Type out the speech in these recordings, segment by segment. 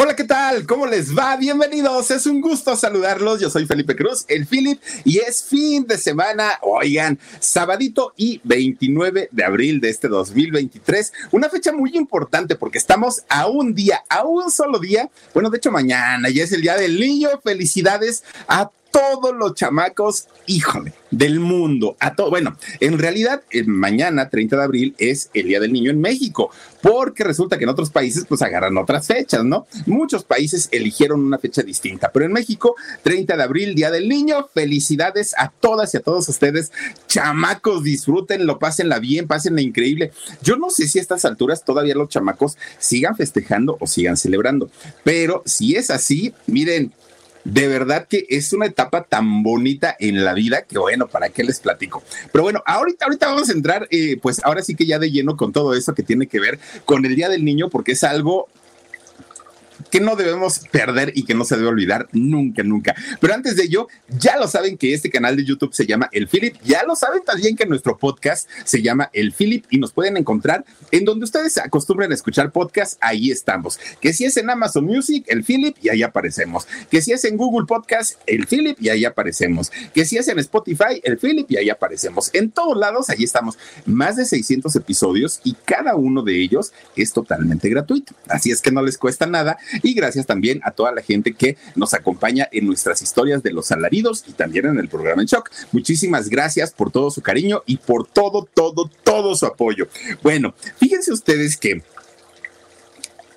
Hola, ¿qué tal? ¿Cómo les va? Bienvenidos. Es un gusto saludarlos. Yo soy Felipe Cruz, el Philip, y es fin de semana. Oigan, sabadito y 29 de abril de este 2023. Una fecha muy importante porque estamos a un día, a un solo día. Bueno, de hecho, mañana ya es el día del niño. Felicidades a todos los chamacos, híjole, del mundo, a todo. Bueno, en realidad, eh, mañana, 30 de abril, es el Día del Niño en México, porque resulta que en otros países, pues agarran otras fechas, ¿no? Muchos países eligieron una fecha distinta, pero en México, 30 de abril, Día del Niño, felicidades a todas y a todos ustedes, chamacos, disfrútenlo, pásenla bien, pásenla increíble. Yo no sé si a estas alturas todavía los chamacos sigan festejando o sigan celebrando, pero si es así, miren, de verdad que es una etapa tan bonita en la vida que bueno, ¿para qué les platico? Pero bueno, ahorita, ahorita vamos a entrar, eh, pues ahora sí que ya de lleno con todo eso que tiene que ver con el Día del Niño, porque es algo que no debemos perder y que no se debe olvidar nunca, nunca. Pero antes de ello, ya lo saben que este canal de YouTube se llama El Philip, ya lo saben también que nuestro podcast se llama El Philip y nos pueden encontrar en donde ustedes acostumbren a escuchar podcast, ahí estamos. Que si es en Amazon Music, El Philip, y ahí aparecemos. Que si es en Google Podcast, El Philip, y ahí aparecemos. Que si es en Spotify, El Philip, y ahí aparecemos. En todos lados, ahí estamos. Más de 600 episodios y cada uno de ellos es totalmente gratuito. Así es que no les cuesta nada y gracias también a toda la gente que nos acompaña en nuestras historias de los alaridos y también en el programa en Shock. Muchísimas gracias por todo su cariño y por todo, todo, todo su apoyo. Bueno, fíjense ustedes que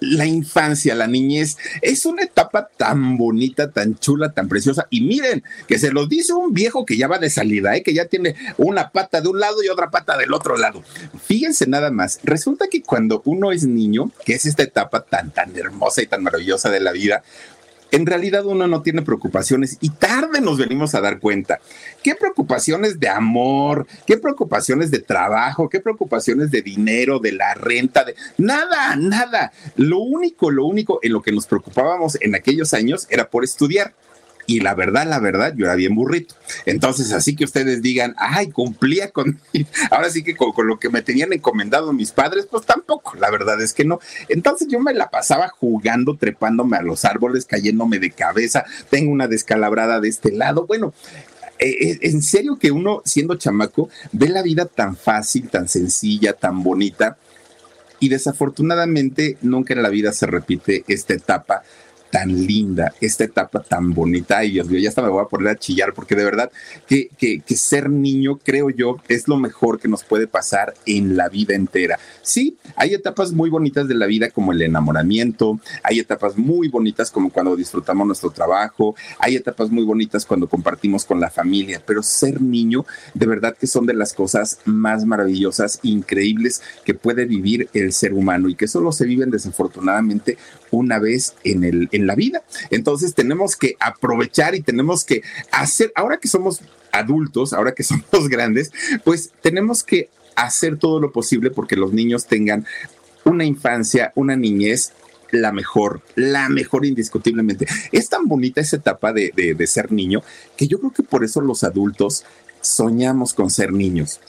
la infancia, la niñez, es una etapa tan bonita, tan chula, tan preciosa. Y miren, que se los dice un viejo que ya va de salida, ¿eh? que ya tiene una pata de un lado y otra pata del otro lado. Fíjense nada más, resulta que cuando uno es niño, que es esta etapa tan, tan hermosa y tan maravillosa de la vida, en realidad uno no tiene preocupaciones y tarde nos venimos a dar cuenta. ¿Qué preocupaciones de amor? ¿Qué preocupaciones de trabajo? ¿Qué preocupaciones de dinero, de la renta? De... Nada, nada. Lo único, lo único en lo que nos preocupábamos en aquellos años era por estudiar y la verdad, la verdad, yo era bien burrito. Entonces, así que ustedes digan, ay, cumplía con, ahora sí que con, lo que me tenían encomendado mis padres, pues tampoco, la verdad es que no. Entonces yo me la pasaba jugando, trepándome a los árboles, cayéndome de cabeza, tengo una descalabrada de este lado. Bueno, eh, eh, en serio que uno, siendo chamaco, ve la vida tan fácil, tan sencilla, tan bonita. Y desafortunadamente nunca en la vida se repite esta etapa tan linda, esta etapa tan bonita. Ay, Dios mío, ya hasta me voy a poner a chillar porque de verdad que, que, ser niño, creo yo, es lo mejor que nos puede pasar en la vida entera. Sí, hay etapas muy bonitas de la vida como el enamoramiento, hay etapas muy bonitas como cuando disfrutamos nuestro trabajo, hay etapas muy bonitas cuando compartimos con la familia, pero ser niño, de verdad que son de las cosas más maravillosas, increíbles que puede vivir el ser humano y que solo se viven desafortunadamente una vez en el la vida. Entonces tenemos que aprovechar y tenemos que hacer, ahora que somos adultos, ahora que somos grandes, pues tenemos que hacer todo lo posible porque los niños tengan una infancia, una niñez la mejor, la mejor indiscutiblemente. Es tan bonita esa etapa de, de, de, ser niño que yo creo que por eso los adultos soñamos con ser niños.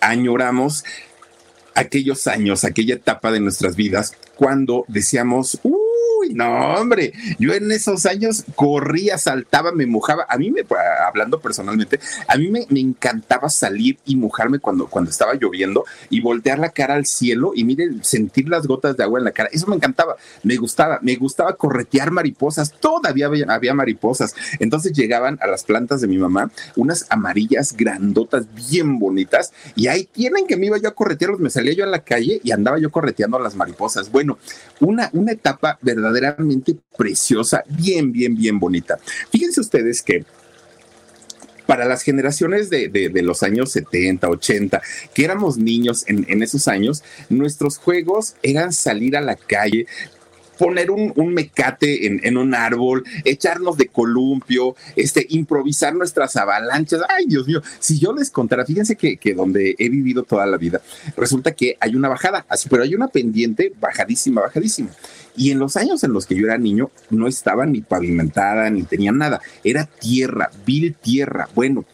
Añoramos aquellos años, aquella etapa de nuestras vidas cuando decíamos, uh, No, hombre, yo en esos años corría, saltaba, me mojaba. A mí, me, hablando personalmente, a mí me, encantaba salir y mojarme cuando, cuando estaba lloviendo y voltear la cara al cielo y miren, sentir las gotas de agua en la cara. Eso me encantaba, me gustaba, me gustaba corretear mariposas. Todavía había, había mariposas. Entonces llegaban a las plantas de mi mamá unas amarillas grandotas, bien bonitas, y ahí tienen que me iba yo a corretearlos, me salía yo a la calle y andaba yo correteando a las mariposas. Bueno, una, una etapa preciosa, bien, bien, bien bonita. Fíjense ustedes que para las generaciones de, los años 70, 80, que éramos niños en, esos años, nuestros juegos eran salir a la calle, poner un, mecate en, un árbol, echarnos de columpio, este, improvisar nuestras avalanchas. Ay, Dios mío, si yo les contara, fíjense que, que donde he vivido toda la vida, resulta que hay una bajada, así, pero hay una pendiente bajadísima, bajadísima. Y en los años en los que yo era niño, no estaba ni pavimentada, ni tenía nada. Era tierra, vil tierra. Bueno,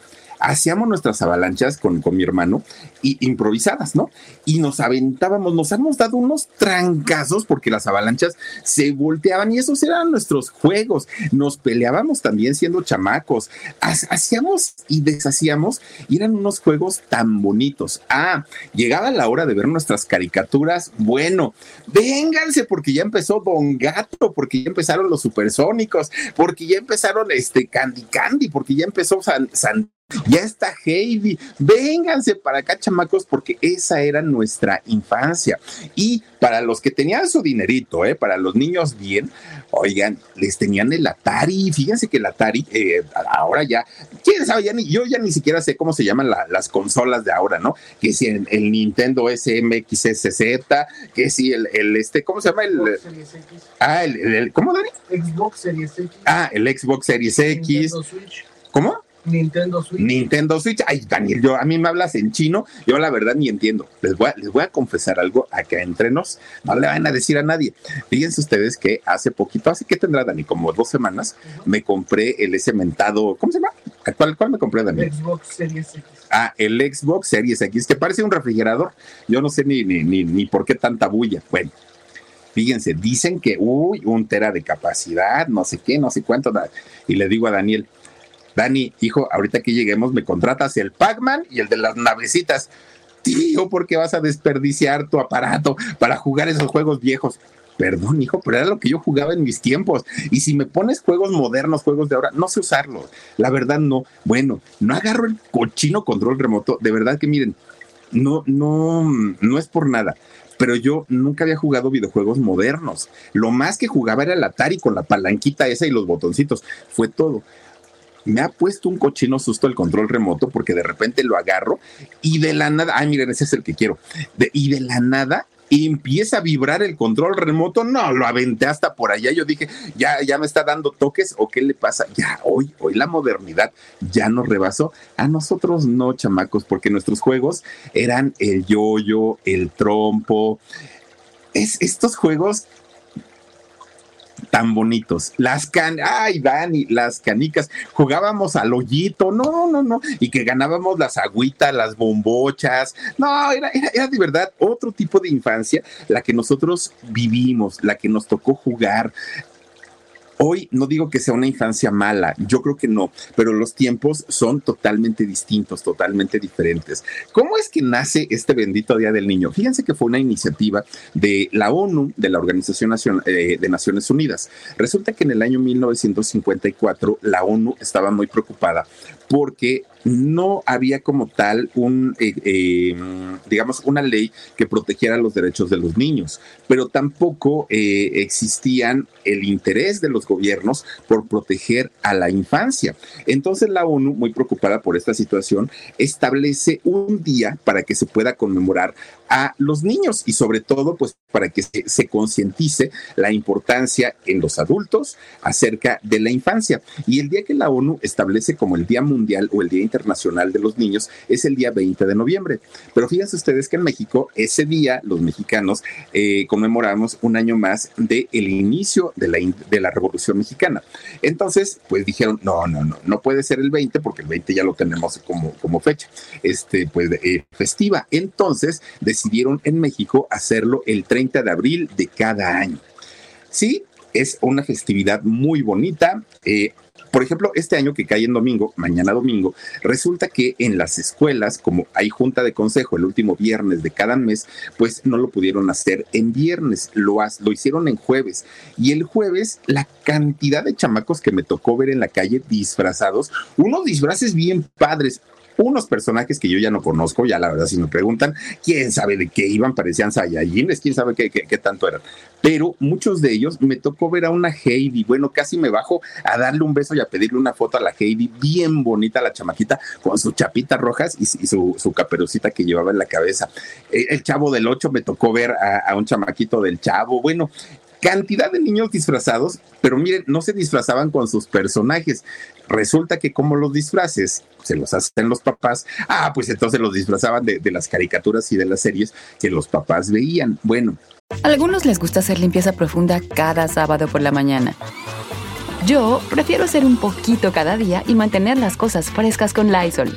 hacíamos nuestras avalanchas con, con mi hermano y improvisadas, ¿no? Y nos aventábamos, nos hemos dado unos trancazos porque las avalanchas se volteaban y esos eran nuestros juegos. Nos peleábamos también siendo chamacos, hacíamos y deshacíamos y eran unos juegos tan bonitos. Ah, llegaba la hora de ver nuestras caricaturas. Bueno, vénganse porque ya empezó Don Gato, porque ya empezaron los supersónicos, porque ya empezaron este Candy Candy, porque ya empezó San, San ya está Heidi, vénganse para acá, chamacos, porque esa era nuestra infancia. Y para los que tenían su dinerito, ¿eh? para los niños bien, oigan, les tenían el Atari. Fíjense que el Atari, eh, ahora ya, quién sabe, ya ni, yo ya ni siquiera sé cómo se llaman las consolas de ahora, ¿no? Que si el, el Nintendo SMXSZ, que si el, el, este, ¿cómo se llama? El, ah, el, el, ¿cómo, Dani? Xbox Series X. Ah, el Xbox Series X. ¿Cómo? Nintendo Switch. Nintendo Switch. Ay, Daniel, yo, a mí me hablas en chino, yo la verdad ni entiendo. Les voy a, les voy a confesar algo acá entre nos, no le van a decir a nadie. Fíjense ustedes que hace poquito, así que tendrá Dani, como dos semanas, me compré el ese mentado, ¿cómo se llama? ¿Cuál, cuál me compré, Dani? Xbox Series X. Ah, el Xbox Series X, que parece un refrigerador. Yo no sé ni, ni, ni, ni por qué tanta bulla. Bueno, fíjense, dicen que, uy, un tera de capacidad, no sé qué, no sé cuánto. Y le digo a Daniel, Dani, hijo, ahorita que lleguemos me contratas el Pac-Man y el de las navecitas. Tío, ¿por qué vas a desperdiciar tu aparato para jugar esos juegos viejos? Perdón, hijo, pero era lo que yo jugaba en mis tiempos. Y si me pones juegos modernos, juegos de ahora, no sé usarlos. La verdad, no. Bueno, no agarro el cochino control remoto. De verdad que miren, no, no, no es por nada pero yo nunca había jugado videojuegos modernos. Lo más que jugaba era el Atari con la palanquita esa y los botoncitos. Fue todo me ha puesto un cochino susto el control remoto porque de repente lo agarro y de la nada, ay, miren, ese es el que quiero. y de la nada empieza a vibrar el control remoto. No, lo aventé hasta por allá. Yo dije, ya, ya me está dando toques o qué le pasa. Ya, hoy, hoy la modernidad ya nos rebasó. A nosotros no, chamacos, porque nuestros juegos eran el yoyo, el trompo. Es, estos juegos tan bonitos. Las can, ay, Dani, las canicas, jugábamos al hoyito, no, no, no, y que ganábamos las agüitas, las bombochas, no, era, era, era de verdad otro tipo de infancia la que nosotros vivimos, la que nos tocó jugar, Hoy no digo que sea una infancia mala, yo creo que no, pero los tiempos son totalmente distintos, totalmente diferentes. ¿Cómo es que nace este bendito Día del Niño? Fíjense que fue una iniciativa de la ONU, de la Organización eh, de Naciones Unidas. Resulta que en el año 1954 la ONU estaba muy preocupada porque no había como tal un, eh, eh, digamos, una ley que protegiera los derechos de los niños, pero tampoco eh, existían el interés de los gobiernos por proteger a la infancia. Entonces la ONU, muy preocupada por esta situación, establece un día para que se pueda conmemorar a los niños y sobre todo pues para que se, concientice la importancia en los adultos acerca de la infancia. Y el día que la ONU establece como el Día Mundial o el Día Internacional de los Niños es el día 20 de noviembre. Pero fíjense ustedes que en México ese día los mexicanos eh, conmemoramos un año más del el inicio de la, de la Revolución Mexicana. Entonces pues dijeron, no, no, no, no puede ser el 20 porque el 20 ya lo tenemos como, como fecha este, pues, eh, festiva. Entonces, decidieron en México hacerlo el 30 de abril de cada año. Sí, es una festividad muy bonita. Eh, por ejemplo, este año que cae en domingo, mañana domingo, resulta que en las escuelas, como hay junta de consejo el último viernes de cada mes, pues no lo pudieron hacer en viernes, lo, lo hicieron en jueves. Y el jueves, la cantidad de chamacos que me tocó ver en la calle disfrazados, unos disfraces bien padres unos personajes que yo ya no conozco, ya la verdad si me preguntan, quién sabe de qué iban, parecían Saiyajines, quién sabe qué, qué, tanto eran, pero muchos de ellos me tocó ver a una Heidi, bueno, casi me bajo a darle un beso y a pedirle una foto a la Heidi, bien bonita la chamaquita, con sus chapitas rojas y, su, su, caperucita que llevaba en la cabeza. Eh, el chavo del 8 me tocó ver a, a un chamaquito del chavo, bueno, cantidad de niños disfrazados, pero miren, no se disfrazaban con sus personajes. Resulta que como los disfraces se los hacen los papás, ah, pues entonces los disfrazaban de, las caricaturas y de las series que los papás veían. Bueno. Algunos les gusta hacer limpieza profunda cada sábado por la mañana. Yo prefiero hacer un poquito cada día y mantener las cosas frescas con Lysol.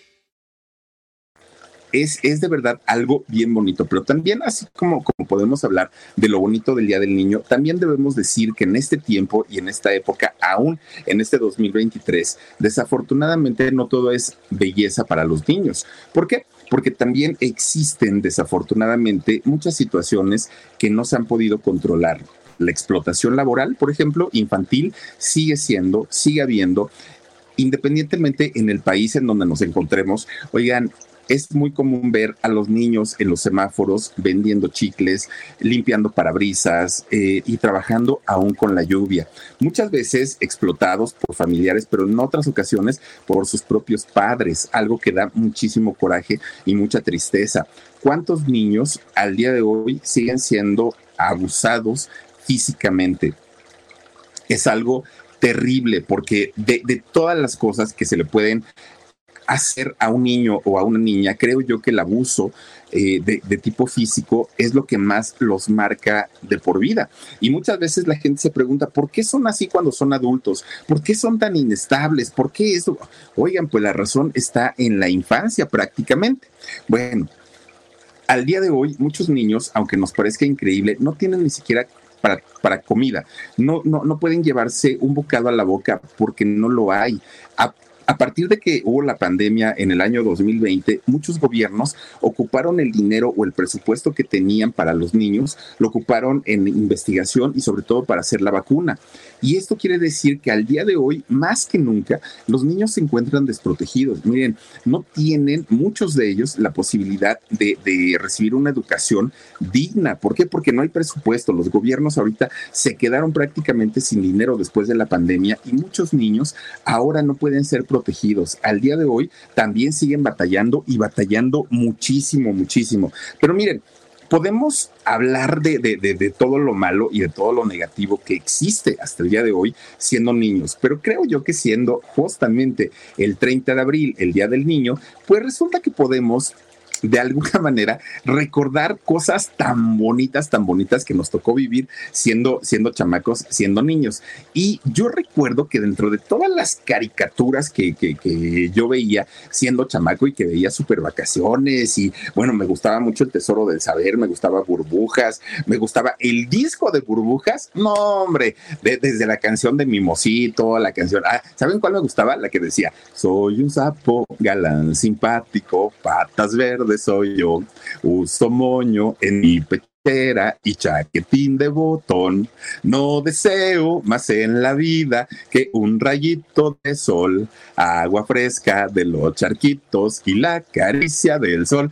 es, es de verdad algo bien bonito, pero también así como, como podemos hablar de lo bonito del Día del Niño, también debemos decir que en este tiempo y en esta época, aún en este 2023, desafortunadamente no todo es belleza para los niños. ¿Por qué? Porque también existen desafortunadamente muchas situaciones que no se han podido controlar. La explotación laboral, por ejemplo, infantil, sigue siendo, sigue habiendo independientemente en el país en donde nos encontremos, oigan, es muy común ver a los niños en los semáforos vendiendo chicles, limpiando parabrisas eh, y trabajando aún con la lluvia. Muchas veces explotados por familiares, pero en otras ocasiones por sus propios padres, algo que da muchísimo coraje y mucha tristeza. ¿Cuántos niños al día de hoy siguen siendo abusados físicamente? Es algo terrible porque de, de, todas las cosas que se le pueden hacer a un niño o a una niña, creo yo que el abuso eh, de, tipo físico es lo que más los marca de por vida. Y muchas veces la gente se pregunta, ¿por qué son así cuando son adultos? ¿Por qué son tan inestables? ¿Por qué eso? Oigan, pues la razón está en la infancia prácticamente. Bueno, al día de hoy muchos niños, aunque nos parezca increíble, no tienen ni siquiera para, para, comida. No, no, no pueden llevarse un bocado a la boca porque no lo hay. A partir de que hubo la pandemia en el año 2020, muchos gobiernos ocuparon el dinero o el presupuesto que tenían para los niños, lo ocuparon en investigación y sobre todo para hacer la vacuna. Y esto quiere decir que al día de hoy, más que nunca, los niños se encuentran desprotegidos. Miren, no tienen muchos de ellos la posibilidad de, recibir una educación digna. ¿Por qué? Porque no hay presupuesto. Los gobiernos ahorita se quedaron prácticamente sin dinero después de la pandemia y muchos niños ahora no pueden ser protegidos. Al día de hoy también siguen batallando y batallando muchísimo, muchísimo. Pero miren, podemos hablar de, de, todo lo malo y de todo lo negativo que existe hasta el día de hoy siendo niños, pero creo yo que siendo justamente el 30 de abril, el Día del Niño, pues resulta que podemos de alguna manera recordar cosas tan bonitas, tan bonitas que nos tocó vivir siendo, siendo chamacos, siendo niños. Y yo recuerdo que dentro de todas las caricaturas que, que, yo veía siendo chamaco y que veía super vacaciones y bueno, me gustaba mucho el Tesoro del Saber, me gustaba Burbujas, me gustaba el disco de Burbujas, no hombre, desde la canción de Mimosito, la canción, ah, ¿saben cuál me gustaba? La que decía, soy un sapo galán simpático, patas verdes soy yo. Uso moño en mi pechera y chaquetín de botón. No deseo más en la vida que un rayito de sol, agua fresca de los charquitos y la caricia del sol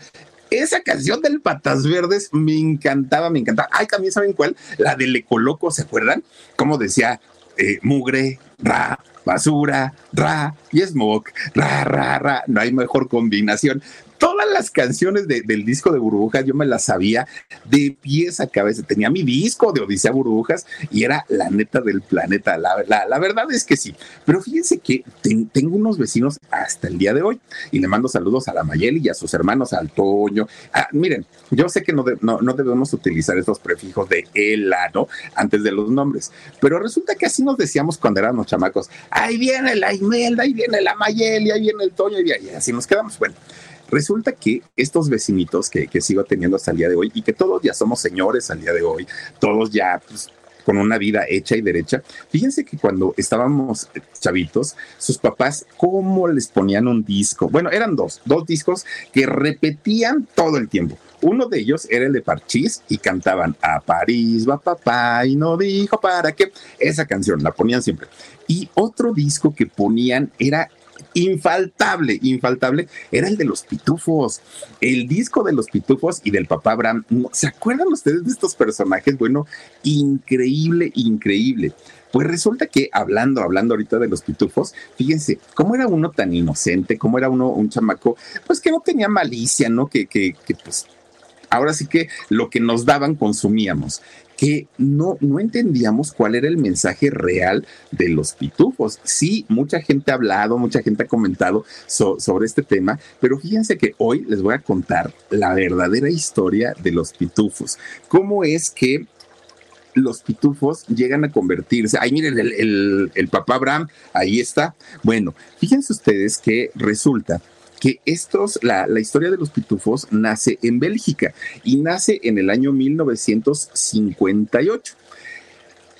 esa canción del Patas Verdes me encantaba, me encantaba. Ay, también saben cuál, la del Ecoloco, ¿se acuerdan? Como decía, eh, mugre, ra, basura, ra y smoke, ra, ra, ra. No hay mejor combinación todas las canciones del disco de Burbujas yo me las sabía de pies a cabeza. Tenía mi disco de Odisea Burbujas y era la neta del planeta. La, la, verdad es que sí. Pero fíjense que tengo unos vecinos hasta el día de hoy y le mando saludos a la Mayeli y a sus hermanos, al Toño. Ah, miren, yo sé que no, no, no, debemos utilizar esos prefijos de ELA, ¿no? Antes de los nombres. Pero resulta que así nos decíamos cuando éramos chamacos. Ahí viene la Imelda, ahí viene la Mayeli, ahí viene el Toño y así nos quedamos. Bueno. Resulta que estos vecinitos que, que, sigo teniendo hasta el día de hoy y que todos ya somos señores al día de hoy, todos ya pues, con una vida hecha y derecha. Fíjense que cuando estábamos chavitos, sus papás, ¿cómo les ponían un disco? Bueno, eran dos, dos discos que repetían todo el tiempo. Uno de ellos era el de Parchís y cantaban a París va papá y no dijo para qué. Esa canción la ponían siempre. Y otro disco que ponían era infaltable, infaltable, era el de los pitufos. El disco de los pitufos y del papá Abraham. ¿Se acuerdan ustedes de estos personajes? Bueno, increíble, increíble. Pues resulta que hablando, hablando ahorita de los pitufos, fíjense, cómo era uno tan inocente, cómo era uno un chamaco, pues que no tenía malicia, ¿no? Que, que, que pues ahora sí que lo que nos daban consumíamos que no, no entendíamos cuál era el mensaje real de los pitufos. Sí, mucha gente ha hablado, mucha gente ha comentado sobre este tema, pero fíjense que hoy les voy a contar la verdadera historia de los pitufos. ¿Cómo es que los pitufos llegan a convertirse. Ahí miren, el, el, el, papá Abraham, ahí está. Bueno, fíjense ustedes que resulta que estos, la, historia de los pitufos nace en Bélgica y nace en el año 1958.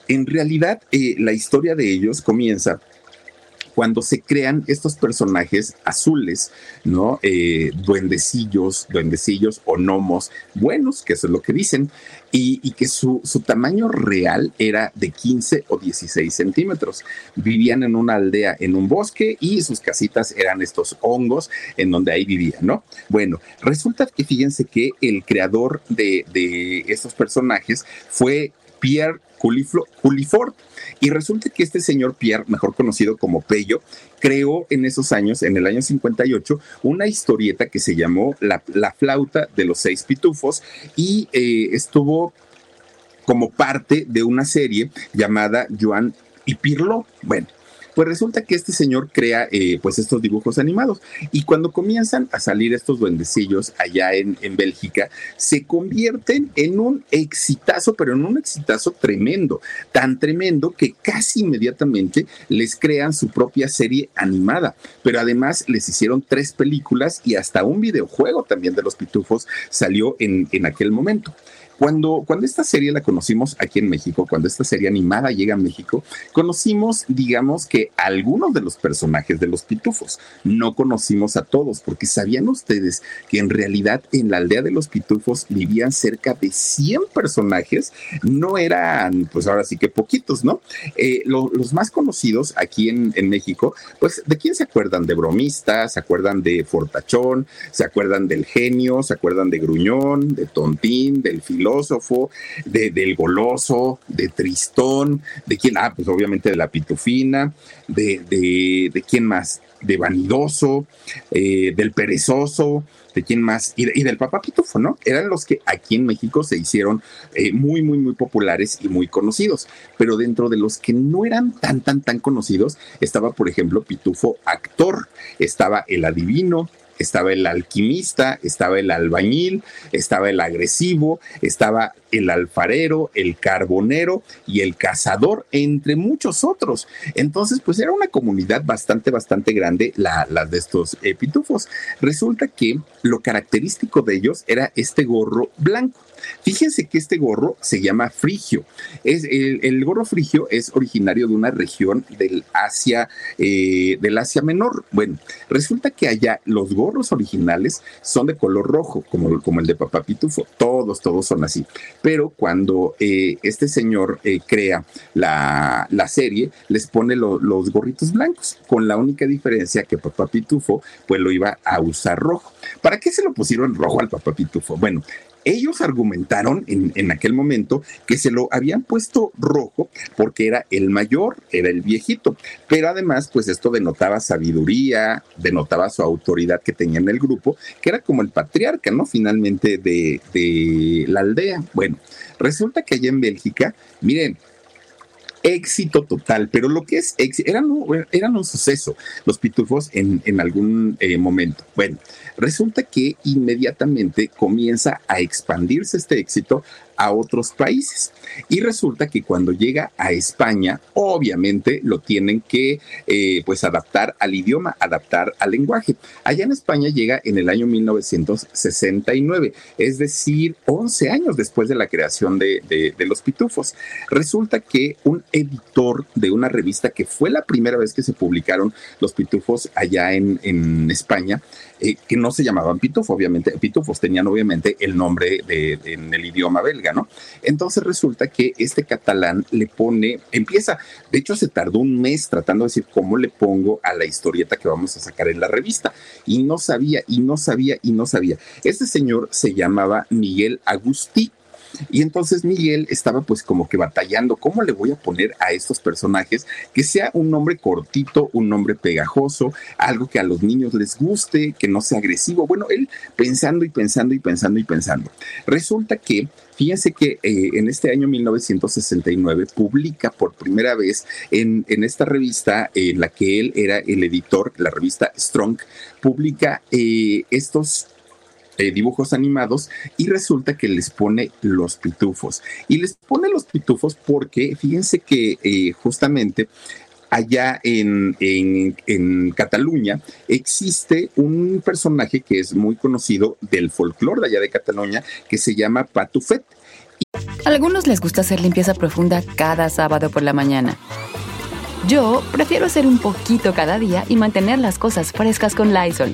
En realidad, eh, la historia de ellos comienza cuando se crean estos personajes azules, ¿no? Eh, duendecillos, duendecillos o gnomos buenos, que eso es lo que dicen, y, que su, tamaño real era de 15 o 16 centímetros. Vivían en una aldea, en un bosque, y sus casitas eran estos hongos en donde ahí vivían, ¿no? Bueno, resulta que fíjense que el creador de estos personajes fue Pierre Culifort. Y resulta que este señor Pierre, mejor conocido como Pello, creó en esos años, en el año 58, una historieta que se llamó La, flauta de los seis pitufos y eh, estuvo como parte de una serie llamada Joan y Pirlo. Bueno, pues resulta que este señor crea eh, pues estos dibujos animados y cuando comienzan a salir estos duendecillos allá en, en Bélgica, se convierten en un exitazo, pero en un exitazo tremendo, tan tremendo que casi inmediatamente les crean su propia serie animada, pero además les hicieron tres películas y hasta un videojuego también de los pitufos salió en, en aquel momento. Cuando, cuando esta serie la conocimos aquí en México, cuando esta serie animada llega a México, conocimos, digamos que algunos de los personajes de los pitufos. No conocimos a todos, porque sabían ustedes que en realidad en la aldea de los pitufos vivían cerca de 100 personajes. No eran, pues ahora sí que poquitos, ¿no? Eh, los más conocidos aquí en, en México, pues ¿de quién se acuerdan? De bromista, se acuerdan de fortachón, se acuerdan del genio, se acuerdan de gruñón, de tontín, del filósofo filósofo, de, del goloso, de Tristón, de quién, ah, pues obviamente de la pitufina, de, de, quién más, de vanidoso, eh, del perezoso, de quién más, y, del papá pitufo, ¿no? Eran los que aquí en México se hicieron eh, muy, muy, muy populares y muy conocidos. Pero dentro de los que no eran tan, tan, tan conocidos, estaba, por ejemplo, Pitufo actor, estaba el adivino, estaba el alquimista, estaba el albañil, estaba el agresivo, estaba el alfarero, el carbonero y el cazador, entre muchos otros. Entonces, pues era una comunidad bastante, bastante grande la, de estos pitufos. Resulta que lo característico de ellos era este gorro blanco. Fíjense que este gorro se llama frigio. Es, el, gorro frigio es originario de una región del Asia, eh, del Asia Menor. Bueno, resulta que allá los gorros originales son de color rojo, como, el de Papá Pitufo. Todos, todos son así. Pero cuando eh, este señor eh, crea la, serie, les pone los gorritos blancos, con la única diferencia que Papá Pitufo pues lo iba a usar rojo. ¿Para qué se lo pusieron rojo al Papá Pitufo? Bueno, ellos argumentaron en, en, aquel momento que se lo habían puesto rojo porque era el mayor, era el viejito, pero además pues esto denotaba sabiduría, denotaba su autoridad que tenía en el grupo, que era como el patriarca, ¿no? Finalmente de, de la aldea. Bueno, resulta que allá en Bélgica, miren, éxito total, pero lo que es éxito, eran, eran un suceso los pitufos en, en algún eh, momento. Bueno, resulta que inmediatamente comienza a expandirse este éxito a otros países. Y resulta que cuando llega a España, obviamente lo tienen que eh, pues adaptar al idioma, adaptar al lenguaje. Allá en España llega en el año 1969, es decir, 11 años después de la creación de, de, Los Pitufos. Resulta que un editor de una revista que fue la primera vez que se publicaron Los Pitufos allá en, en España, eh, que no se llamaban Pitufo, obviamente, Pitufos tenían obviamente el nombre de, en el idioma belga, Entonces resulta que este catalán le pone, empieza, de hecho se tardó un mes tratando de decir cómo le pongo a la historieta que vamos a sacar en la revista, y no sabía, y no sabía, y no sabía. Este señor se llamaba Miguel Agustí, y entonces Miguel estaba pues como que batallando, ¿cómo le voy a poner a estos personajes que sea un nombre cortito, un nombre pegajoso, algo que a los niños les guste, que no sea agresivo? Bueno, él pensando y pensando y pensando y pensando. Resulta que Fíjense que eh, en este año 1969 publica por primera vez en, en, esta revista en la que él era el editor, la revista Strong, publica eh, estos eh, dibujos animados y resulta que les pone los pitufos. Y les pone los pitufos porque fíjense que eh, justamente allá en, en, Cataluña existe un personaje que es muy conocido del folclore de allá de Cataluña que se llama Patufet. A algunos les gusta hacer limpieza profunda cada sábado por la mañana. Yo prefiero hacer un poquito cada día y mantener las cosas frescas con Lysol.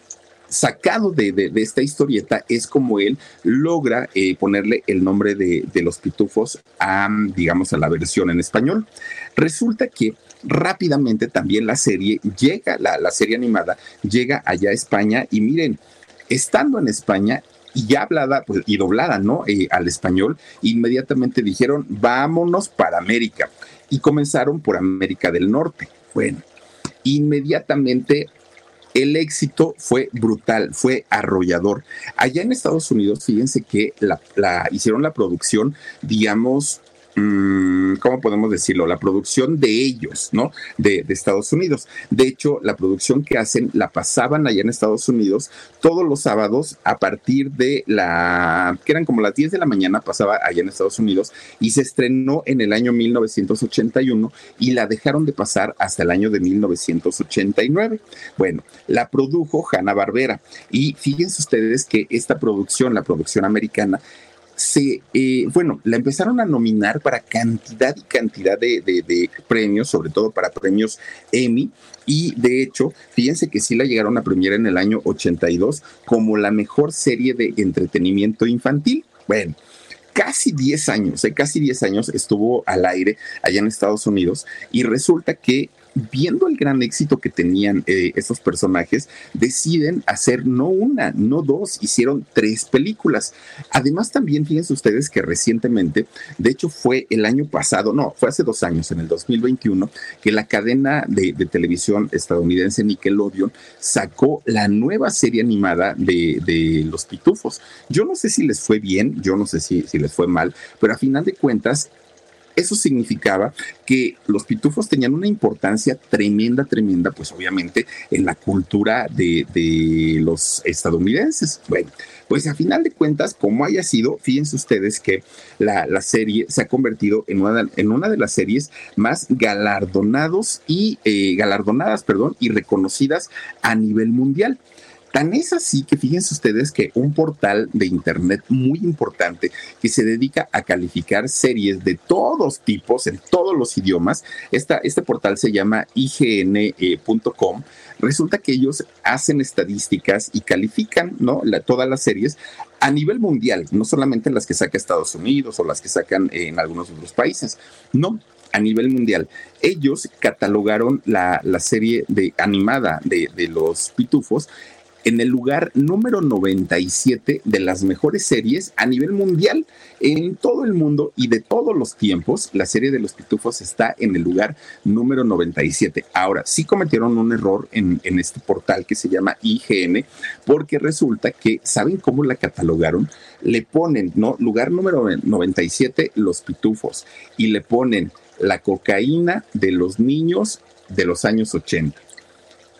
sacado de, esta historieta es como él logra eh, ponerle el nombre de, los pitufos a, digamos, a la versión en español. Resulta que rápidamente también la serie llega, la, serie animada llega allá a España y miren, estando en España, y ya hablada pues, y doblada, ¿no? Eh, al español, inmediatamente dijeron, vámonos para América. Y comenzaron por América del Norte. Bueno, inmediatamente el éxito fue brutal, fue arrollador. Allá en Estados Unidos, fíjense que la, hicieron la producción, digamos, ¿cómo podemos decirlo? La producción de ellos, ¿no? De, Estados Unidos. De hecho, la producción que hacen la pasaban allá en Estados Unidos todos los sábados a partir de la, que eran como las 10 de la mañana, pasaba allá en Estados Unidos y se estrenó en el año 1981 y la dejaron de pasar hasta el año de 1989. Bueno, la produjo Hanna Barbera y fíjense ustedes que esta producción, la producción americana, se, bueno, la empezaron a nominar para cantidad y cantidad de, premios, sobre todo para premios Emmy, y de hecho, fíjense que sí la llegaron a premiar en el año 82 como la mejor serie de entretenimiento infantil. Bueno, casi 10 años, eh, casi 10 años estuvo al aire allá en Estados Unidos y resulta que viendo el gran éxito que tenían eh, esos personajes, deciden hacer no una, no dos, hicieron tres películas. Además, también fíjense ustedes que recientemente, de hecho fue el año pasado, no, fue hace dos años, en el 2021, que la cadena de, televisión estadounidense Nickelodeon sacó la nueva serie animada de, de, Los Pitufos. Yo no sé si les fue bien, yo no sé si, si les fue mal, pero a final de cuentas eso significaba que los pitufos tenían una importancia tremenda, tremenda, pues obviamente en la cultura de, los estadounidenses. Bueno, pues a final de cuentas, como haya sido, fíjense ustedes que la, serie se ha convertido en una, en una de las series más galardonados y eh, galardonadas, perdón, y reconocidas a nivel mundial. Tan es así que fíjense ustedes que un portal de internet muy importante que se dedica a calificar series de todos tipos, en todos los idiomas, este portal se llama ign.com, resulta que ellos hacen estadísticas y califican todas las series a nivel mundial, no solamente las que saca Estados Unidos o las que sacan en algunos otros países, no, a nivel mundial. Ellos catalogaron la, serie de, animada de los pitufos en el lugar número 97 de las mejores series a nivel mundial en todo el mundo y de todos los tiempos. La serie de los pitufos está en el lugar número 97. Ahora, sí cometieron un error en, este portal que se llama IGN, porque resulta que, ¿saben cómo la catalogaron? Le ponen, ¿no? Lugar número 97, los pitufos, y le ponen la cocaína de los niños de los años 80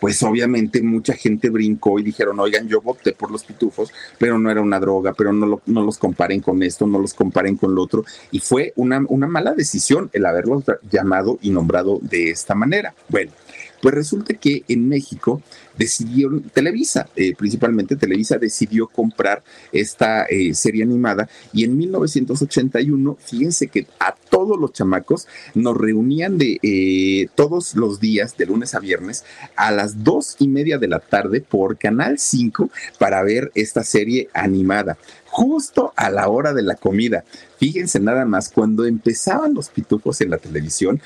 pues obviamente mucha gente brincó y dijeron, oigan, yo voté por los pitufos, pero no era una droga, pero no, no los comparen con esto, no los comparen con lo otro. Y fue una, una mala decisión el haberlos llamado y nombrado de esta manera. Bueno, pues resulta que en México decidieron, Televisa, eh, principalmente Televisa decidió comprar esta eh, serie animada y en 1981, fíjense que a todos los chamacos nos reunían de eh, todos los días, de lunes a viernes, a las dos y media de la tarde por Canal 5 para ver esta serie animada justo a la hora de la comida. Fíjense nada más, cuando empezaban los pitufos en la televisión,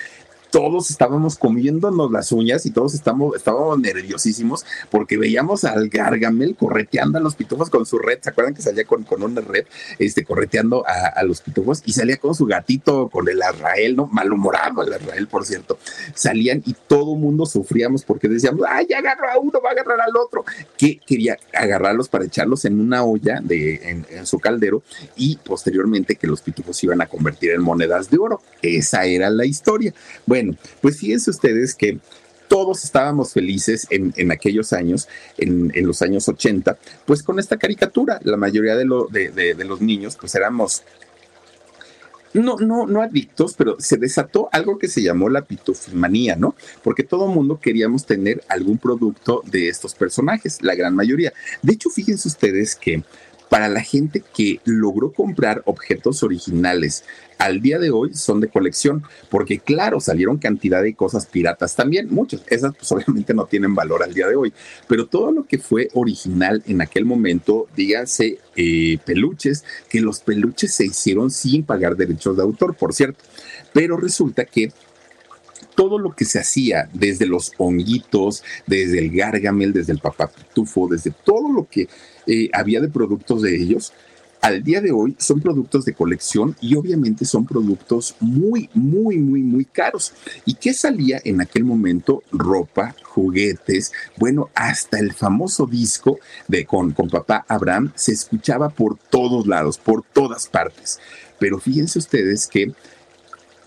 todos estábamos comiéndonos las uñas y todos estábamos, estábamos nerviosísimos porque veíamos al Gargamel correteando a los pitufos con su red. ¿Se acuerdan que salía con, con una red este, correteando a, los pitufos y salía con su gatito, con el Arrael, ¿no? Malhumorado el Arrael, por cierto. Salían y todo mundo sufríamos porque decíamos, ay, ya agarró a uno, va a agarrar al otro. Que quería agarrarlos para echarlos en una olla de, en, en su caldero y posteriormente que los pitufos iban a convertir en monedas de oro. Esa era la historia. Bueno, pues fíjense ustedes que todos estábamos felices en, aquellos años, en, los años 80, pues con esta caricatura. La mayoría de, los niños, pues éramos no, no, no adictos, pero se desató algo que se llamó la pitufimanía, ¿no? Porque todo mundo queríamos tener algún producto de estos personajes, la gran mayoría. De hecho, fíjense ustedes que para la gente que logró comprar objetos originales al día de hoy son de colección, porque claro, salieron cantidad de cosas piratas también, muchas, esas pues obviamente no tienen valor al día de hoy, pero todo lo que fue original en aquel momento, díganse eh, peluches, que los peluches se hicieron sin pagar derechos de autor, por cierto, pero resulta que todo lo que se hacía desde los honguitos, desde el gargamel, desde el papatufo, desde todo lo que eh, había de productos de ellos, al día de hoy son productos de colección y obviamente son productos muy, muy, muy, muy caros. ¿Y qué salía en aquel momento? Ropa, juguetes, bueno, hasta el famoso disco de con, con papá Abraham se escuchaba por todos lados, por todas partes. Pero fíjense ustedes que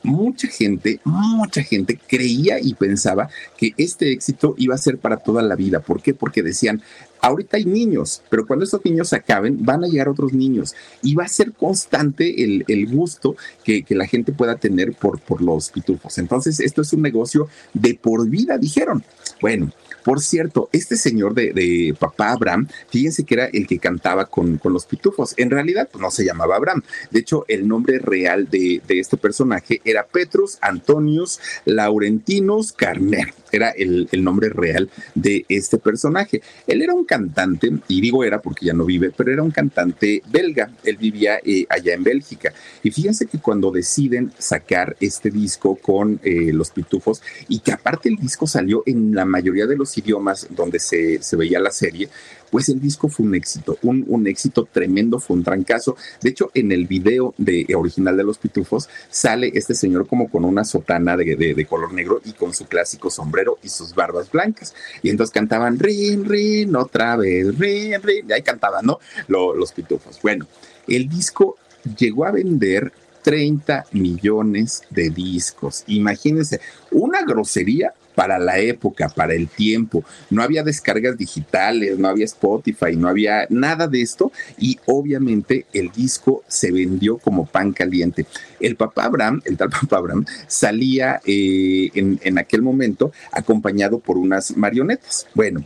mucha gente, mucha gente creía y pensaba que este éxito iba a ser para toda la vida. ¿Por qué? Porque decían, ahorita hay niños, pero cuando estos niños acaben, van a llegar otros niños y va a ser constante el, gusto que, la gente pueda tener por, por los pitufos. Entonces, esto es un negocio de por vida, dijeron. Bueno, por cierto, este señor de, papá Abraham, fíjense que era el que cantaba con, los pitufos. En realidad, pues no se llamaba Abraham. De hecho, el nombre real de, este personaje era Petrus Antonius Laurentinus Carner. Era el, nombre real de este personaje. Él era un cantante, y digo era porque ya no vive, pero era un cantante belga. Él vivía eh, allá en Bélgica. Y fíjense que cuando deciden sacar este disco con eh, los pitufos, y que aparte el disco salió en la mayoría de los idiomas donde se, veía la serie, pues el disco fue un éxito, un, éxito tremendo, fue un trancazo. De hecho, en el video de, original de Los Pitufos sale este señor como con una sotana de, color negro y con su clásico sombrero y sus barbas blancas. Y entonces cantaban rin, rin, otra vez, rin, rin, y ahí cantaban, ¿no? los Pitufos. Bueno, el disco llegó a vender 30 millones de discos. Imagínense, una grosería para la época, para el tiempo. No había descargas digitales, no había Spotify, no había nada de esto y obviamente el disco se vendió como pan caliente. El papá Abraham, el tal papá Abraham, salía eh, en, en aquel momento acompañado por unas marionetas. Bueno.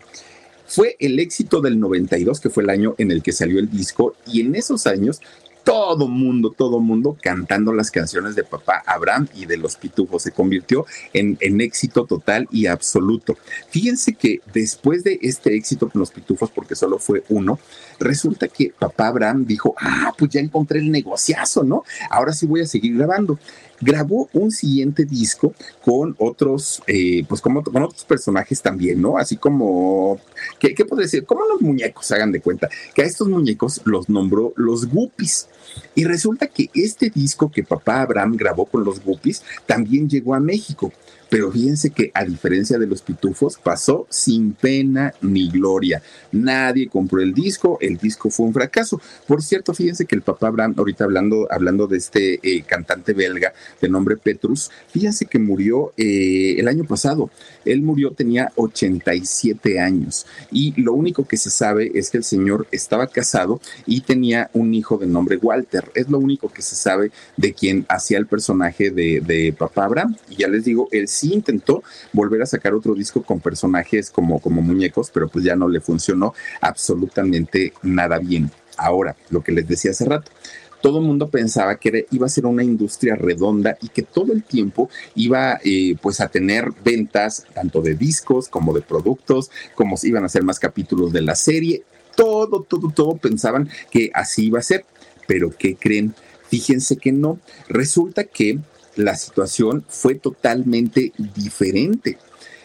Fue el éxito del 92, que fue el año en el que salió el disco, y en esos años todo mundo, todo mundo cantando las canciones de papá Abraham y de los pitufos. Se convirtió en, éxito total y absoluto. Fíjense que después de este éxito con los pitufos, porque solo fue uno, resulta que papá Abraham dijo, ah, pues ya encontré el negociazo, ¿no? Ahora sí voy a seguir grabando grabó un siguiente disco con otros, eh, pues como, con otros personajes también, ¿no? Así como, ¿qué, ¿qué podría decir? Como los muñecos, hagan de cuenta, que a estos muñecos los nombró los Guppies. Y resulta que este disco que papá Abraham grabó con los Guppies también llegó a México. Pero fíjense que a diferencia de los pitufos, pasó sin pena ni gloria. Nadie compró el disco, el disco fue un fracaso. Por cierto, fíjense que el papá Abraham, ahorita hablando, hablando de este eh, cantante belga de nombre Petrus, fíjense que murió eh, el año pasado. Él murió, tenía 87 años. Y lo único que se sabe es que el señor estaba casado y tenía un hijo de nombre Walter. Es lo único que se sabe de quien hacía el personaje de, papá Abraham. Y ya les digo, él sí intentó volver a sacar otro disco con personajes como, como muñecos, pero pues ya no le funcionó absolutamente nada bien. Ahora, lo que les decía hace rato, todo el mundo pensaba que iba a ser una industria redonda y que todo el tiempo iba eh, pues a tener ventas tanto de discos como de productos, como si iban a ser más capítulos de la serie. Todo, todo, todo pensaban que así iba a ser. Pero ¿qué creen? Fíjense que no. Resulta que la situación fue totalmente diferente.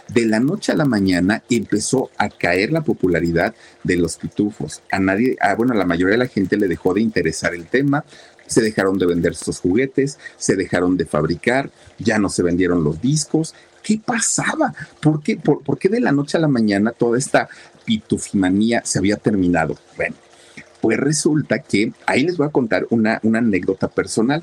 De la noche a la mañana empezó a caer la popularidad de los pitufos. A nadie, bueno, a la mayoría de la gente le dejó de interesar el tema, se dejaron de vender sus juguetes, se dejaron de fabricar, ya no se vendieron los discos. ¿Qué pasaba? ¿Por qué, por, qué de la noche a la mañana toda esta pitufimanía se había terminado? Bueno, pues resulta que ahí les voy a contar una, una anécdota personal.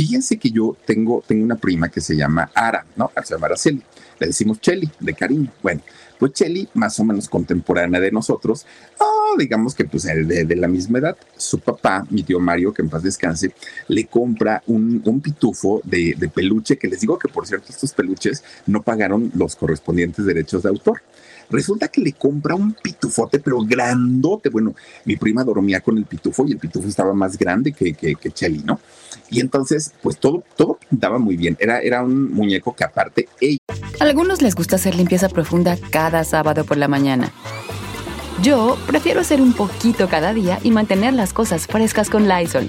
Fíjense que yo tengo, tengo una prima que se llama Ara, ¿no? Se llama Araceli. Le decimos Cheli, de cariño. Bueno, pues Cheli, más o menos contemporánea de nosotros, oh, digamos que pues de, de, la misma edad, su papá, mi tío Mario, que en paz descanse, le compra un, un pitufo de, de peluche, que les digo que por cierto estos peluches no pagaron los correspondientes derechos de autor. Resulta que le compra un pitufote, pero grandote. Bueno, mi prima dormía con el pitufo y el pitufo estaba más grande que, que, que ¿no? Y entonces, pues todo, todo pintaba muy bien. Era, era un muñeco que aparte ella... A algunos les gusta hacer limpieza profunda cada sábado por la mañana. Yo prefiero hacer un poquito cada día y mantener las cosas frescas con Lysol.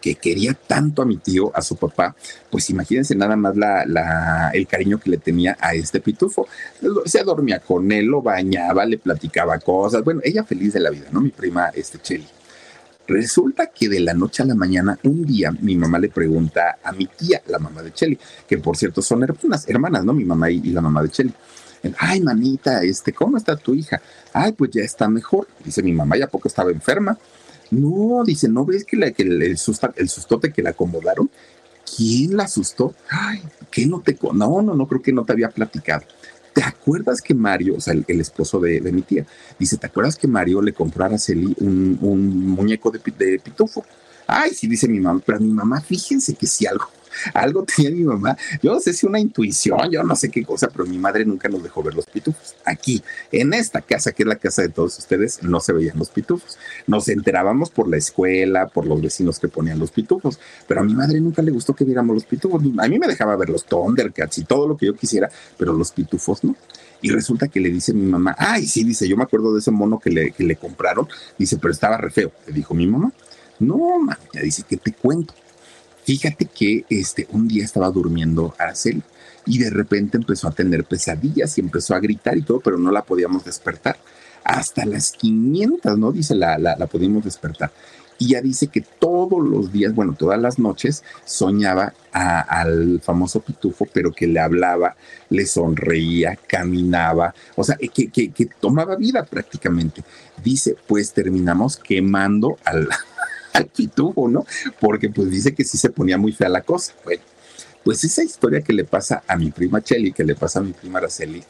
Que quería tanto a mi tío, a su papá, pues imagínense nada más la, el cariño que le tenía a este pitufo. Se dormía con él, lo bañaba, le platicaba cosas. Bueno, ella feliz de la vida, ¿no? Mi prima, este Cheli. Resulta que de la noche a la mañana, un día, mi mamá le pregunta a mi tía, la mamá de Cheli, que por cierto son hermanas, hermanas, ¿no? Mi mamá y, y la mamá de Cheli. Ay, manita, este, ¿cómo está tu hija? Ay, pues ya está mejor. Dice mi mamá, ya poco estaba enferma. No, dice, ¿no ves que, la, que el, el, sustote que le acomodaron? ¿Quién la asustó? Ay, ¿qué no te... No, no, no creo que no te había platicado. ¿Te acuerdas que Mario, o sea, el, el esposo de, de, mi tía, dice, ¿te acuerdas que Mario le compró a Araceli un, un muñeco de, de pitufo? Ay, sí, dice mi mamá, pero mi mamá, fíjense que si algo algo tenía mi mamá. Yo no sé si una intuición, yo no sé qué cosa, pero mi madre nunca nos dejó ver los pitufos. Aquí, en esta casa, que es la casa de todos ustedes, no se veían los pitufos. Nos enterábamos por la escuela, por los vecinos que ponían los pitufos, pero a mi madre nunca le gustó que viéramos los pitufos. A mí me dejaba ver los Thundercats y todo lo que yo quisiera, pero los pitufos no. Y resulta que le dice mi mamá, ay, sí, dice, yo me acuerdo de ese mono que le, que le compraron, dice, pero estaba re feo. Le dijo mi mamá, no, mamá, ya dice, ¿qué te cuento? Fíjate que este, un día estaba durmiendo Araceli y de repente empezó a tener pesadillas y empezó a gritar y todo, pero no la podíamos despertar. Hasta las 500, ¿no? Dice, la, la, la pudimos despertar. Y ya dice que todos los días, bueno, todas las noches, soñaba al famoso pitufo, pero que le hablaba, le sonreía, caminaba, o sea, que, que, que tomaba vida prácticamente. Dice, pues terminamos quemando al, al pitufo, ¿no? Porque pues dice que sí se ponía muy fea la cosa. Bueno, Pues esa historia que le pasa a mi prima Chelly, que le pasa a mi prima Araceli,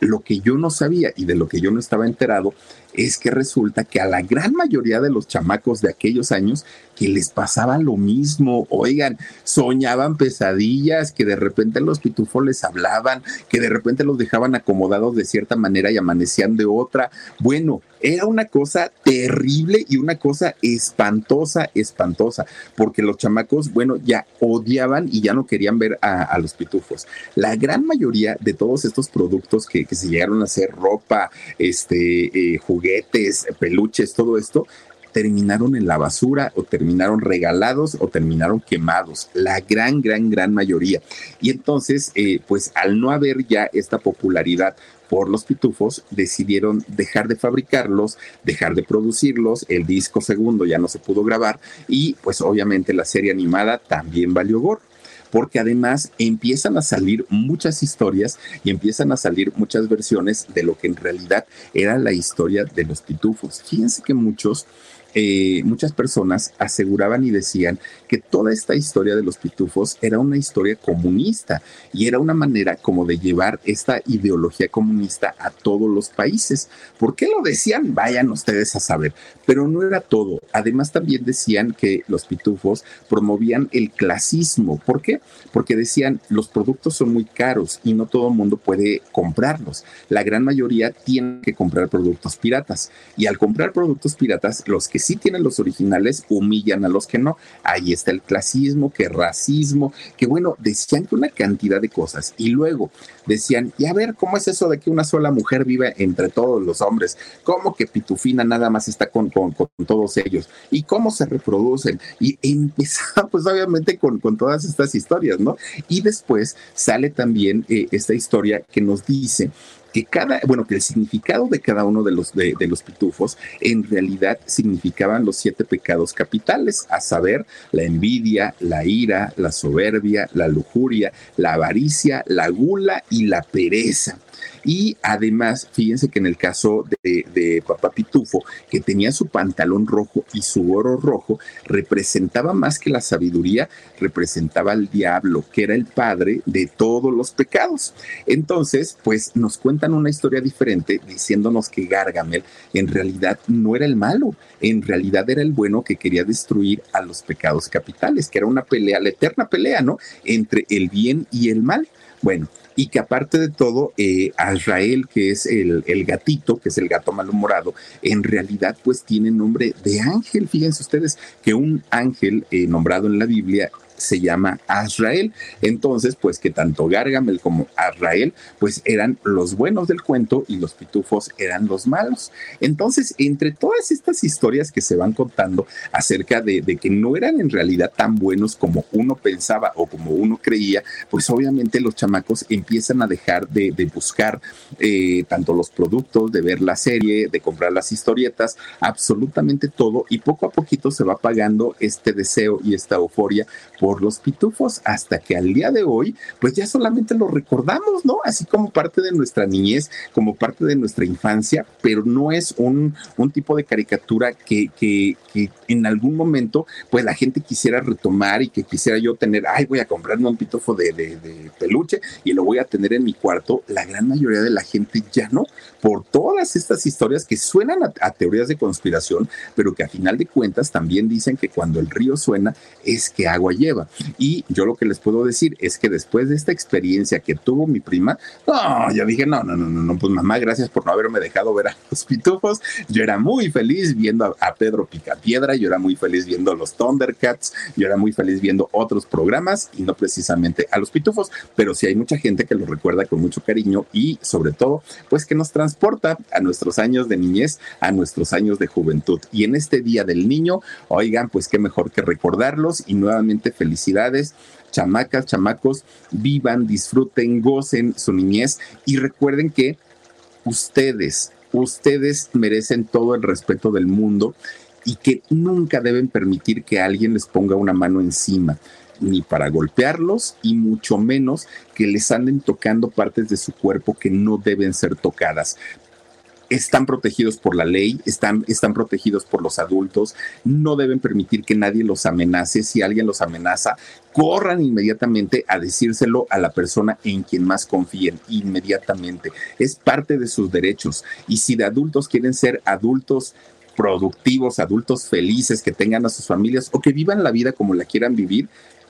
lo que yo no sabía y de lo que yo no estaba enterado es que resulta que a la gran mayoría de los chamacos de aquellos años que les pasaba lo mismo, oigan, soñaban pesadillas, que de repente los pitufos les hablaban, que de repente los dejaban acomodados de cierta manera y amanecían de otra. Bueno, era una cosa terrible y una cosa espantosa, espantosa, porque los chamacos, bueno, ya odiaban y ya no querían ver a, los pitufos. La gran mayoría de todos estos productos que, se llegaron a hacer, ropa, este, eh, juguetes, peluches, todo esto, terminaron en la basura o terminaron regalados o terminaron quemados, la gran, gran, gran mayoría. Y entonces, eh, pues al no haber ya esta popularidad por los pitufos, decidieron dejar de fabricarlos, dejar de producirlos, el disco segundo ya no se pudo grabar y pues obviamente la serie animada también valió gorro porque además empiezan a salir muchas historias y empiezan a salir muchas versiones de lo que en realidad era la historia de los pitufos. Fíjense que muchos eh, muchas personas aseguraban y decían que toda esta historia de los pitufos era una historia comunista y era una manera como de llevar esta ideología comunista a todos los países. ¿Por qué lo decían? Vayan ustedes a saber. Pero no era todo. Además también decían que los pitufos promovían el clasismo. ¿Por qué? Porque decían los productos son muy caros y no todo el mundo puede comprarlos. La gran mayoría tiene que comprar productos piratas y al comprar productos piratas los que sí tienen los originales humillan a los que no. Ahí está el clasismo, que racismo, que bueno, decían que una cantidad de cosas. Y luego decían, y a ver, ¿cómo es eso de que una sola mujer vive entre todos los hombres? ¿Cómo que Pitufina nada más está con, con, todos ellos? ¿Y cómo se reproducen? Y empezaba pues obviamente con, con todas estas historias, ¿no? Y después sale también eh, esta historia que nos dice que cada, bueno, que el significado de cada uno de los, de, los pitufos en realidad significaban los siete pecados capitales, a saber, la envidia, la ira, la soberbia, la lujuria, la avaricia, la gula y la pereza. Y además, fíjense que en el caso de, Papá Pitufo, que tenía su pantalón rojo y su oro rojo, representaba más que la sabiduría, representaba al diablo, que era el padre de todos los pecados. Entonces, pues nos cuentan una historia diferente diciéndonos que Gargamel en realidad no era el malo, en realidad era el bueno que quería destruir a los pecados capitales, que era una pelea, la eterna pelea, ¿no? Entre el bien y el mal. Bueno, y que aparte de todo, eh, Azrael, que es el, el, gatito, que es el gato malhumorado, en realidad pues tiene nombre de ángel. Fíjense ustedes que un ángel eh, nombrado en la Biblia se llama Azrael. Entonces, pues que tanto Gargamel como Azrael, pues eran los buenos del cuento y los pitufos eran los malos. Entonces, entre todas estas historias que se van contando acerca de, que no eran en realidad tan buenos como uno pensaba o como uno creía, pues obviamente los chamacos empiezan a dejar de, buscar eh, tanto los productos, de ver la serie, de comprar las historietas, absolutamente todo y poco a poquito se va pagando este deseo y esta euforia por los pitufos hasta que al día de hoy, pues ya solamente lo recordamos, ¿no? Así como parte de nuestra niñez, como parte de nuestra infancia, pero no es un, un tipo de caricatura que, que, en algún momento, pues la gente quisiera retomar y que quisiera yo tener, ay, voy a comprarme un pitufo de, de, peluche y lo voy a tener en mi cuarto. La gran mayoría de la gente ya no, por todas estas historias que suenan a, a teorías de conspiración, pero que a final de cuentas también dicen que cuando el río suena es que agua lleva. Y yo lo que les puedo decir es que después de esta experiencia que tuvo mi prima, no, yo dije, no, no, no, no, pues mamá, gracias por no haberme dejado ver a los pitufos. Yo era muy feliz viendo a, Pedro Picapiedra, yo era muy feliz viendo los Thundercats, yo era muy feliz viendo otros programas y no precisamente a los pitufos, pero sí hay mucha gente que lo recuerda con mucho cariño y sobre todo, pues que nos transporta a nuestros años de niñez, a nuestros años de juventud. Y en este Día del Niño, oigan, pues qué mejor que recordarlos y nuevamente felicidades. Chamacas, chamacos, vivan, disfruten, gocen su niñez y recuerden que ustedes, ustedes merecen todo el respeto del mundo y que nunca deben permitir que alguien les ponga una mano encima ni para golpearlos y mucho menos que les anden tocando partes de su cuerpo que no deben ser tocadas están protegidos por la ley, están, están protegidos por los adultos, no deben permitir que nadie los amenace. Si alguien los amenaza, corran inmediatamente a decírselo a la persona en quien más confíen, inmediatamente. Es parte de sus derechos. Y si de adultos quieren ser adultos productivos, adultos felices, que tengan a sus familias o que vivan la vida como la quieran vivir,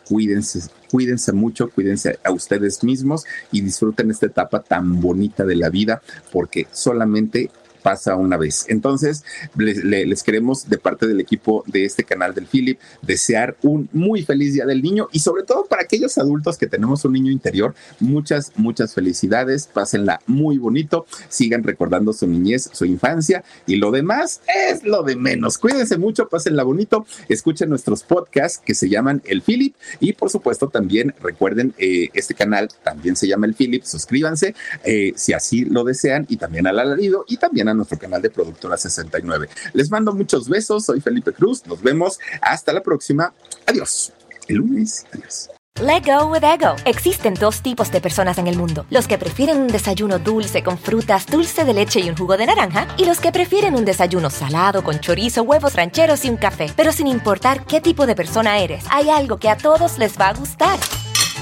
cuídense, cuídense mucho, cuídense a ustedes mismos y disfruten esta etapa tan bonita de la vida porque solamente pasa una vez. Entonces, les, queremos de parte del equipo de este canal del Philip desear un muy feliz Día del Niño y sobre todo para aquellos adultos que tenemos un niño interior, muchas, muchas felicidades, pásenla muy bonito, sigan recordando su niñez, su infancia y lo demás es lo de menos. Cuídense mucho, pásenla bonito, escuchen nuestros podcasts que se llaman El Philip y por supuesto también recuerden eh, este canal también se llama El Philip, suscríbanse eh, si así lo desean y también al alarido y también a nuestro canal de Productora 69. Les mando muchos besos, soy Felipe Cruz, nos vemos hasta la próxima. Adiós. El lunes, adiós. Let go with ego. Existen dos tipos de personas en el mundo: los que prefieren un desayuno dulce con frutas, dulce de leche y un jugo de naranja, y los que prefieren un desayuno salado con chorizo, huevos rancheros y un café. Pero sin importar qué tipo de persona eres, hay algo que a todos les va a gustar.